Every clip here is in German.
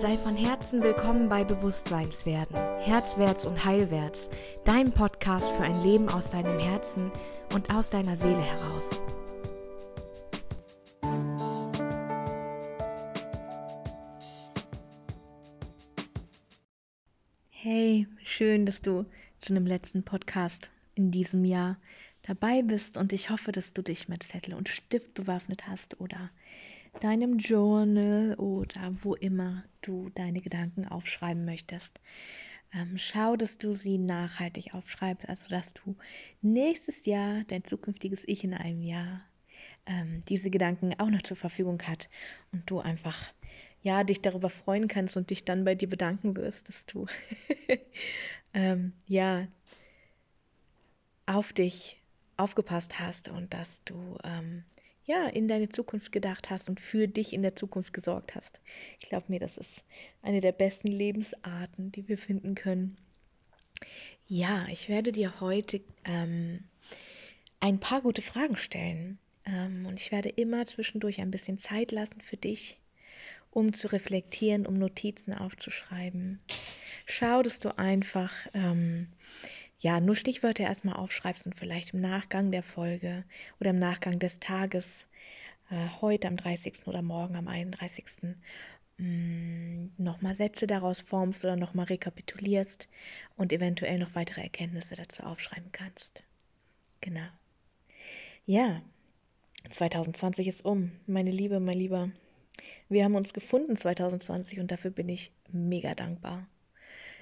Sei von Herzen willkommen bei Bewusstseinswerden, Herzwärts und Heilwärts, dein Podcast für ein Leben aus deinem Herzen und aus deiner Seele heraus. Hey, schön, dass du zu einem letzten Podcast in diesem Jahr dabei bist und ich hoffe, dass du dich mit Zettel und Stift bewaffnet hast oder deinem Journal oder wo immer du deine Gedanken aufschreiben möchtest. Ähm, schau, dass du sie nachhaltig aufschreibst, also dass du nächstes Jahr, dein zukünftiges Ich in einem Jahr, ähm, diese Gedanken auch noch zur Verfügung hat und du einfach ja dich darüber freuen kannst und dich dann bei dir bedanken wirst, dass du ähm, ja auf dich aufgepasst hast und dass du ähm, ja, in deine Zukunft gedacht hast und für dich in der Zukunft gesorgt hast. Ich glaube mir, das ist eine der besten Lebensarten, die wir finden können. Ja, ich werde dir heute ähm, ein paar gute Fragen stellen. Ähm, und ich werde immer zwischendurch ein bisschen Zeit lassen für dich, um zu reflektieren, um Notizen aufzuschreiben. Schau, dass du einfach ähm, ja, nur Stichwörter erstmal aufschreibst und vielleicht im Nachgang der Folge oder im Nachgang des Tages, äh, heute am 30. oder morgen am 31. Mm, nochmal Sätze daraus formst oder nochmal rekapitulierst und eventuell noch weitere Erkenntnisse dazu aufschreiben kannst. Genau. Ja, 2020 ist um. Meine Liebe, mein Lieber. Wir haben uns gefunden 2020 und dafür bin ich mega dankbar.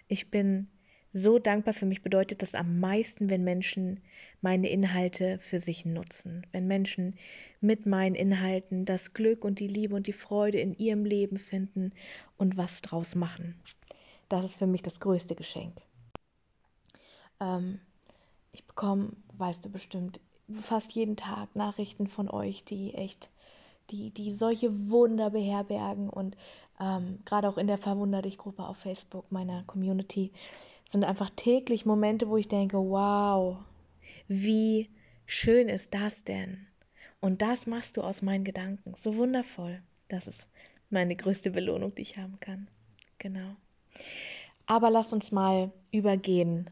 Ich bin so dankbar für mich bedeutet das am meisten, wenn Menschen meine Inhalte für sich nutzen, wenn Menschen mit meinen Inhalten das Glück und die Liebe und die Freude in ihrem Leben finden und was draus machen. Das ist für mich das größte Geschenk. Ähm, ich bekomme, weißt du bestimmt, fast jeden Tag Nachrichten von euch, die echt, die, die solche Wunder beherbergen und ähm, gerade auch in der Verwunder dich Gruppe auf Facebook meiner Community sind einfach täglich Momente, wo ich denke, wow, wie schön ist das denn? Und das machst du aus meinen Gedanken. So wundervoll. Das ist meine größte Belohnung, die ich haben kann. Genau. Aber lass uns mal übergehen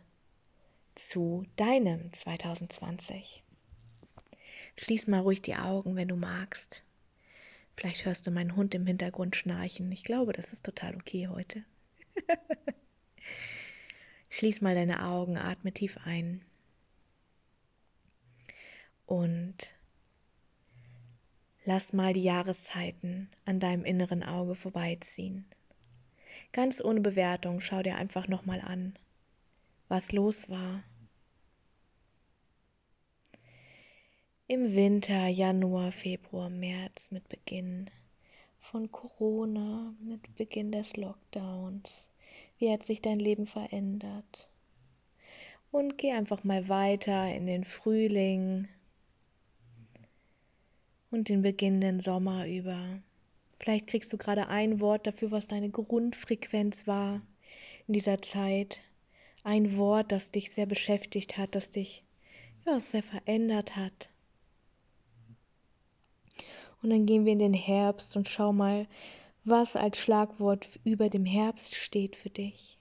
zu deinem 2020. Schließ mal ruhig die Augen, wenn du magst. Vielleicht hörst du meinen Hund im Hintergrund schnarchen. Ich glaube, das ist total okay heute. Schließ mal deine Augen, atme tief ein. Und lass mal die Jahreszeiten an deinem inneren Auge vorbeiziehen. Ganz ohne Bewertung, schau dir einfach nochmal an, was los war. Im Winter, Januar, Februar, März mit Beginn von Corona, mit Beginn des Lockdowns wie hat sich dein Leben verändert? Und geh einfach mal weiter in den Frühling und den beginnenden Sommer über. Vielleicht kriegst du gerade ein Wort dafür, was deine Grundfrequenz war in dieser Zeit. Ein Wort, das dich sehr beschäftigt hat, das dich ja, sehr verändert hat. Und dann gehen wir in den Herbst und schau mal, was als Schlagwort über dem Herbst steht für dich.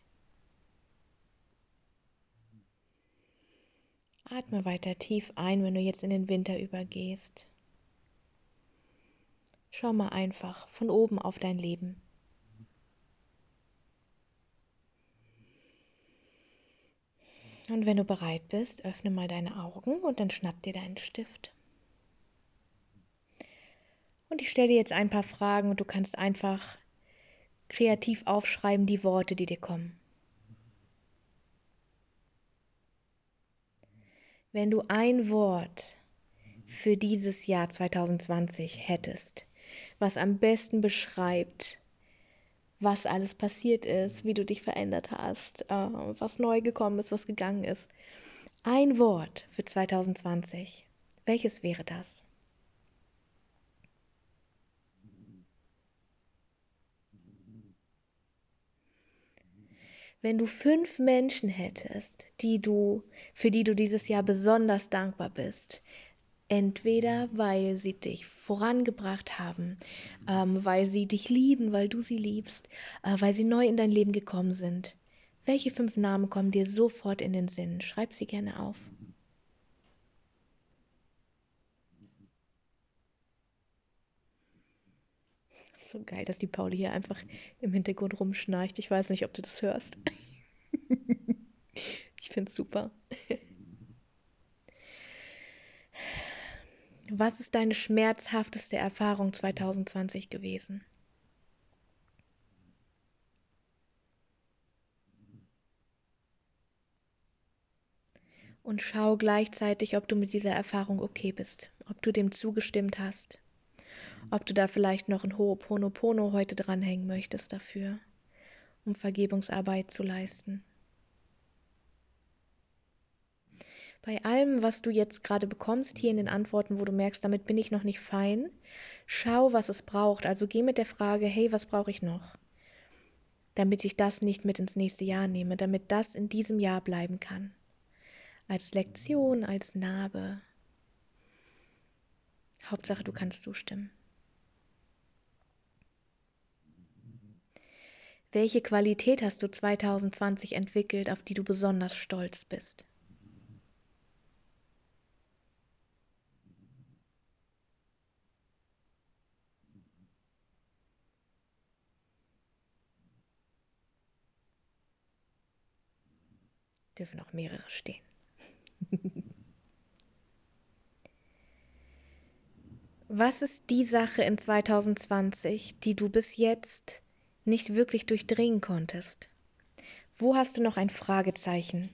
Atme weiter tief ein, wenn du jetzt in den Winter übergehst. Schau mal einfach von oben auf dein Leben. Und wenn du bereit bist, öffne mal deine Augen und dann schnapp dir deinen Stift. Und ich stelle dir jetzt ein paar Fragen und du kannst einfach kreativ aufschreiben die Worte, die dir kommen. Wenn du ein Wort für dieses Jahr 2020 hättest, was am besten beschreibt, was alles passiert ist, wie du dich verändert hast, äh, was neu gekommen ist, was gegangen ist. Ein Wort für 2020. Welches wäre das? Wenn du fünf Menschen hättest, die du, für die du dieses Jahr besonders dankbar bist, Entweder weil sie dich vorangebracht haben, ähm, weil sie dich lieben, weil du sie liebst, äh, weil sie neu in dein Leben gekommen sind. Welche fünf Namen kommen dir sofort in den Sinn? Schreib sie gerne auf. So geil, dass die Pauli hier einfach im Hintergrund rumschnarcht. Ich weiß nicht, ob du das hörst. ich finde es super. Was ist deine schmerzhafteste Erfahrung 2020 gewesen? Und schau gleichzeitig, ob du mit dieser Erfahrung okay bist, ob du dem zugestimmt hast, ob du da vielleicht noch ein Ho'oponopono heute dranhängen möchtest dafür, um Vergebungsarbeit zu leisten. bei allem, was du jetzt gerade bekommst, hier in den Antworten, wo du merkst, damit bin ich noch nicht fein, schau, was es braucht. Also geh mit der Frage, hey, was brauche ich noch? Damit ich das nicht mit ins nächste Jahr nehme, damit das in diesem Jahr bleiben kann. Als Lektion, als Narbe. Hauptsache, du kannst zustimmen. Welche Qualität hast du 2020 entwickelt, auf die du besonders stolz bist? dürfen auch mehrere stehen. Was ist die Sache in 2020, die du bis jetzt nicht wirklich durchdringen konntest? Wo hast du noch ein Fragezeichen?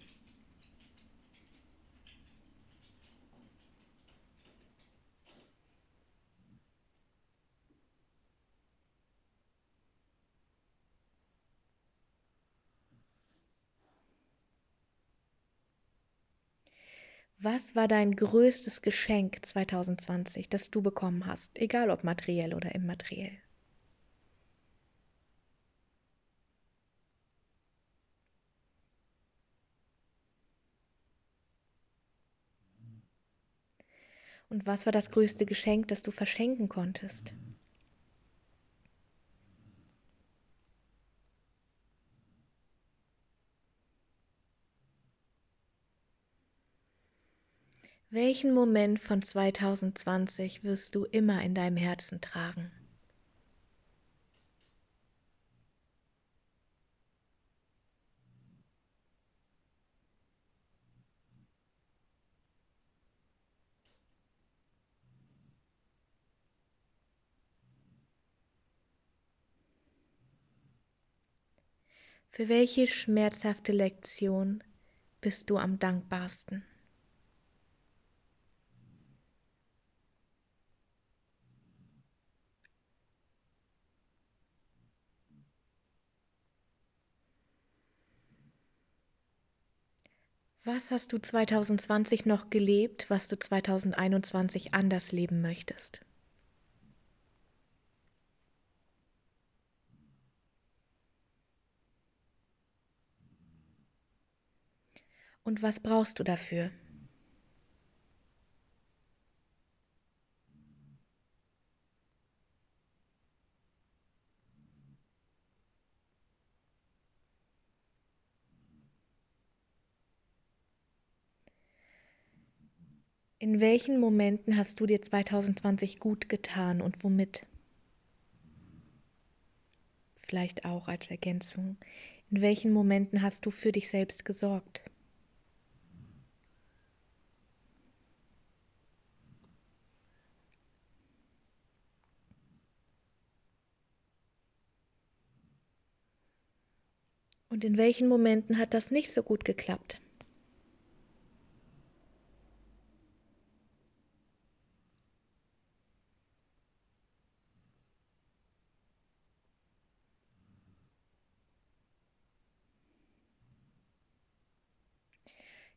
Was war dein größtes Geschenk 2020, das du bekommen hast, egal ob materiell oder immateriell? Und was war das größte Geschenk, das du verschenken konntest? Welchen Moment von 2020 wirst du immer in deinem Herzen tragen? Für welche schmerzhafte Lektion bist du am dankbarsten? Was hast du 2020 noch gelebt, was du 2021 anders leben möchtest? Und was brauchst du dafür? In welchen Momenten hast du dir 2020 gut getan und womit? Vielleicht auch als Ergänzung. In welchen Momenten hast du für dich selbst gesorgt? Und in welchen Momenten hat das nicht so gut geklappt?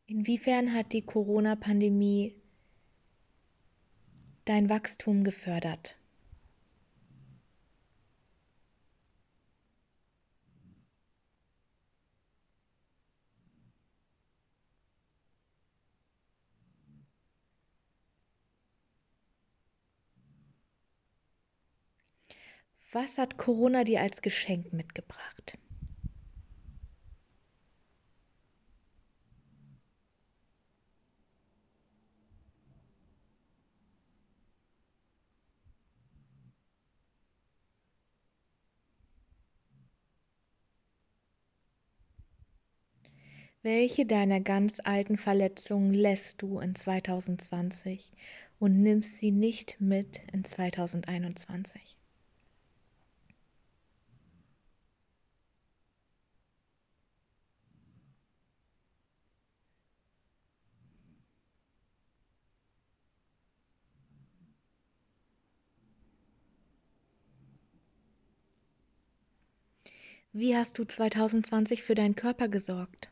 Inwiefern hat die Corona-Pandemie dein Wachstum gefördert? Was hat Corona dir als Geschenk mitgebracht? Welche deiner ganz alten Verletzungen lässt du in 2020 und nimmst sie nicht mit in 2021? Wie hast du 2020 für deinen Körper gesorgt?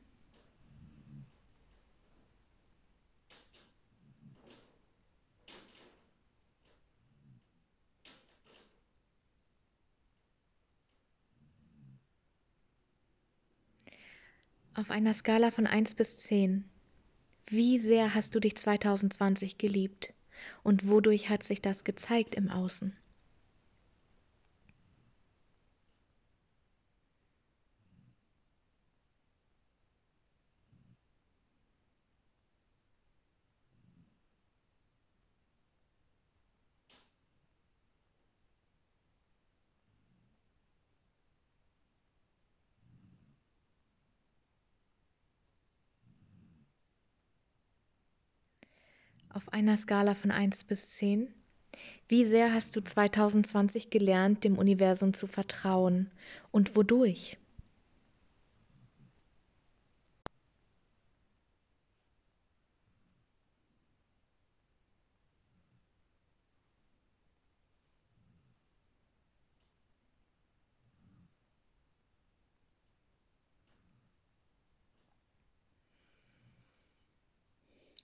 Auf einer Skala von 1 bis 10. Wie sehr hast du dich 2020 geliebt? Und wodurch hat sich das gezeigt im Außen? Auf einer Skala von 1 bis 10. Wie sehr hast du 2020 gelernt, dem Universum zu vertrauen und wodurch?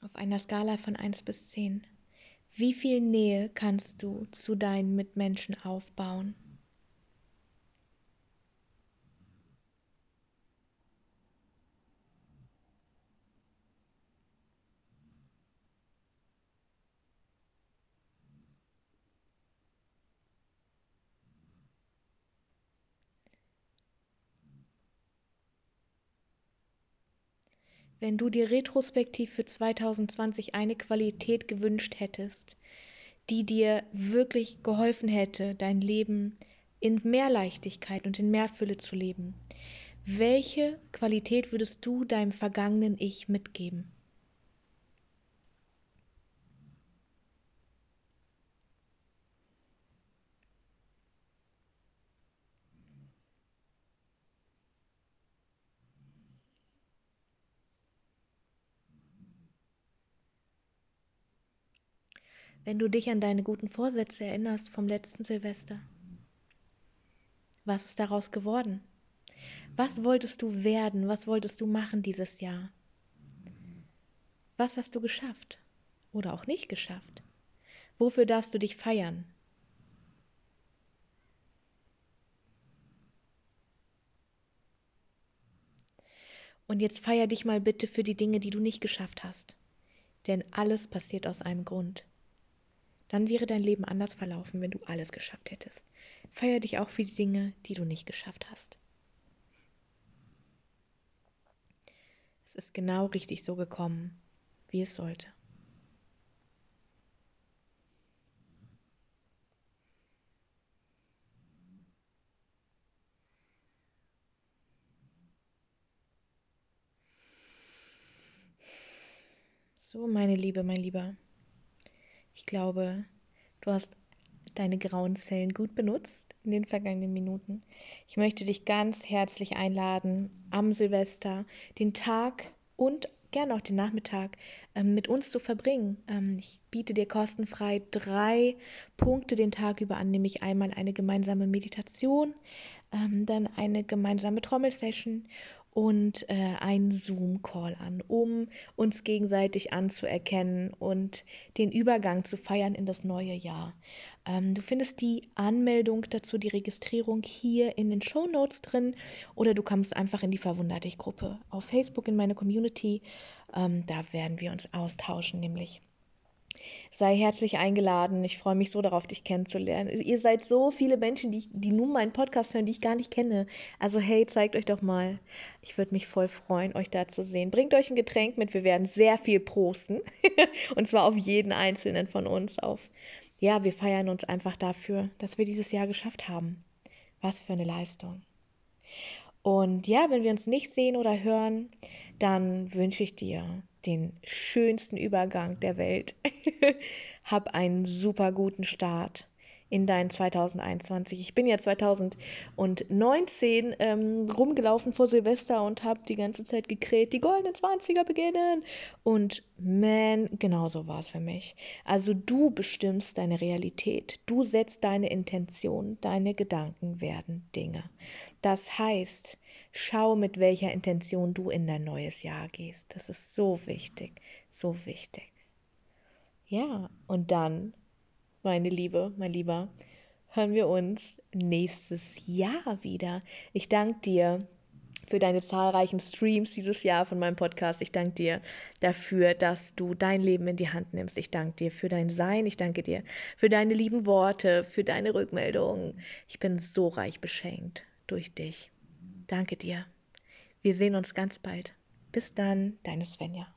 Auf einer Skala von 1 bis 10. Wie viel Nähe kannst du zu deinen Mitmenschen aufbauen? Wenn du dir retrospektiv für 2020 eine Qualität gewünscht hättest, die dir wirklich geholfen hätte, dein Leben in mehr Leichtigkeit und in mehr Fülle zu leben, welche Qualität würdest du deinem vergangenen Ich mitgeben? Wenn du dich an deine guten Vorsätze erinnerst vom letzten Silvester? Was ist daraus geworden? Was wolltest du werden? Was wolltest du machen dieses Jahr? Was hast du geschafft oder auch nicht geschafft? Wofür darfst du dich feiern? Und jetzt feier dich mal bitte für die Dinge, die du nicht geschafft hast. Denn alles passiert aus einem Grund. Dann wäre dein Leben anders verlaufen, wenn du alles geschafft hättest. Feier dich auch für die Dinge, die du nicht geschafft hast. Es ist genau richtig so gekommen, wie es sollte. So, meine Liebe, mein Lieber. Ich glaube, du hast deine grauen Zellen gut benutzt in den vergangenen Minuten. Ich möchte dich ganz herzlich einladen, am Silvester den Tag und gerne auch den Nachmittag ähm, mit uns zu verbringen. Ähm, ich biete dir kostenfrei drei Punkte den Tag über an, nämlich einmal eine gemeinsame Meditation, ähm, dann eine gemeinsame Trommelsession und äh, einen Zoom-Call an, um uns gegenseitig anzuerkennen und den Übergang zu feiern in das neue Jahr. Ähm, du findest die Anmeldung dazu, die Registrierung hier in den Show Notes drin oder du kommst einfach in die Verwundert dich Gruppe auf Facebook in meine Community. Ähm, da werden wir uns austauschen, nämlich sei herzlich eingeladen. Ich freue mich so darauf, dich kennenzulernen. Ihr seid so viele Menschen, die, die nun meinen Podcast hören, die ich gar nicht kenne. Also hey, zeigt euch doch mal. Ich würde mich voll freuen, euch da zu sehen. Bringt euch ein Getränk mit. Wir werden sehr viel prosten. Und zwar auf jeden einzelnen von uns. Auf ja, wir feiern uns einfach dafür, dass wir dieses Jahr geschafft haben. Was für eine Leistung. Und ja, wenn wir uns nicht sehen oder hören, dann wünsche ich dir den schönsten Übergang der Welt. Hab einen super guten Start in dein 2021. Ich bin ja 2019 ähm, rumgelaufen vor Silvester und habe die ganze Zeit gekräht, die goldenen 20er beginnen. Und man, genauso war es für mich. Also du bestimmst deine Realität. Du setzt deine Intention. Deine Gedanken werden Dinge. Das heißt, schau, mit welcher Intention du in dein neues Jahr gehst. Das ist so wichtig, so wichtig. Ja, und dann meine Liebe, mein Lieber, hören wir uns nächstes Jahr wieder. Ich danke dir für deine zahlreichen Streams dieses Jahr von meinem Podcast. Ich danke dir dafür, dass du dein Leben in die Hand nimmst. Ich danke dir für dein Sein. Ich danke dir für deine lieben Worte, für deine Rückmeldungen. Ich bin so reich beschenkt durch dich. Danke dir. Wir sehen uns ganz bald. Bis dann, deine Svenja.